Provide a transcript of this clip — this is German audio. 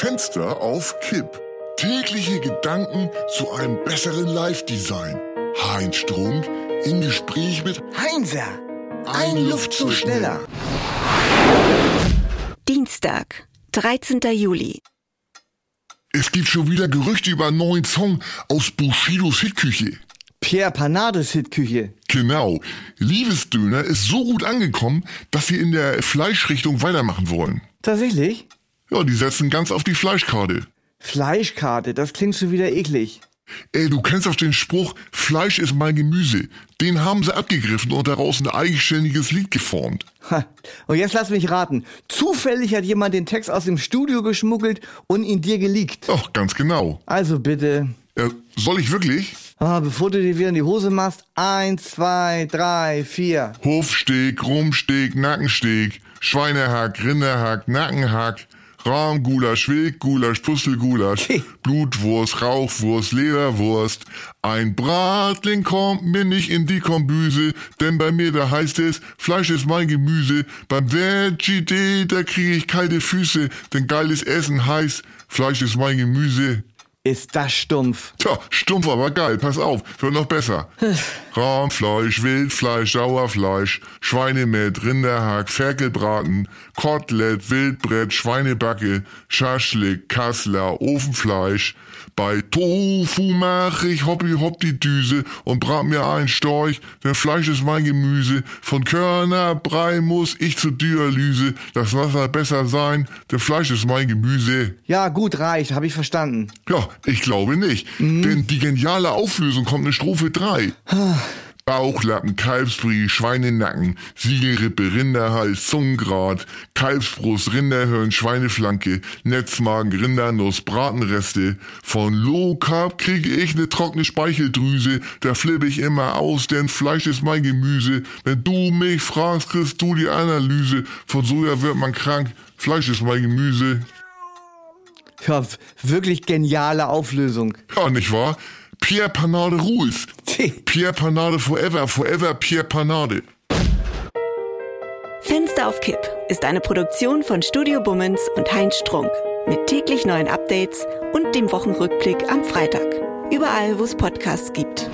Fenster auf Kipp. Tägliche Gedanken zu einem besseren Live-Design. Heinz Strunk im Gespräch mit Heinzer, ein, Luftzug schneller. Dienstag, 13. Juli. Es gibt schon wieder Gerüchte über einen neuen Song aus Bushidos Hitküche. Pierre Panades Hitküche. Genau. Liebesdöner ist so gut angekommen, dass sie in der Fleischrichtung weitermachen wollen. Tatsächlich? Ja, die setzen ganz auf die Fleischkarte. Fleischkarte, das klingt schon wieder eklig. Ey, du kennst doch den Spruch, Fleisch ist mein Gemüse. Den haben sie abgegriffen und daraus ein eigenständiges Lied geformt. Ha. Und jetzt lass mich raten. Zufällig hat jemand den Text aus dem Studio geschmuggelt und ihn dir geleakt. Ach, ganz genau. Also bitte. Äh, soll ich wirklich? Ah, bevor du dir wieder in die Hose machst, eins, zwei, drei, vier. Hofsteg, Rumsteg, Nackensteg, Schweinehack, Rinderhack, Nackenhack, Rahmgulasch, Wildgulasch, Pustelgulasch, Blutwurst, Rauchwurst, Leberwurst. Ein Bratling kommt mir nicht in die Kombüse, denn bei mir da heißt es, Fleisch ist mein Gemüse. Beim Veggie Day, da kriege ich kalte Füße, denn geiles Essen heißt, Fleisch ist mein Gemüse. Ist das stumpf? Tja, stumpf, aber geil. Pass auf, wird noch besser. Rahmfleisch, Wildfleisch, Sauerfleisch, Schweinemett, Rinderhack, Ferkelbraten, Kotelett, Wildbrett, Schweinebacke, Schaschlik, Kassler, Ofenfleisch. Bei Tofu mach ich hoppi hopp die Düse und brat mir ein Storch, denn Fleisch ist mein Gemüse. Von Körnerbrei muss ich zur Dialyse. Das Wasser besser sein, denn Fleisch ist mein Gemüse. Ja, gut, reicht, habe ich verstanden. Ja, ich glaube nicht. Denn die geniale Auflösung kommt in Strophe 3. Bauchlappen, Kalbsbrie, Schweinenacken, Siegelrippe, Rinderhals, Zungengrat, Kalbsbrust, Rinderhirn, Schweineflanke, Netzmagen, Rindernuss, Bratenreste. Von Low Carb kriege ich ne trockene Speicheldrüse, da flippe ich immer aus, denn Fleisch ist mein Gemüse. Wenn du mich fragst, kriegst du die Analyse. Von Soja wird man krank, Fleisch ist mein Gemüse. Ja, wirklich geniale Auflösung. Ja, nicht wahr? Pierre Panade rules. Pierre Panade forever, forever Pierre Panade. Fenster auf Kipp ist eine Produktion von Studio Bummens und Heinz Strunk. Mit täglich neuen Updates und dem Wochenrückblick am Freitag. Überall, wo es Podcasts gibt.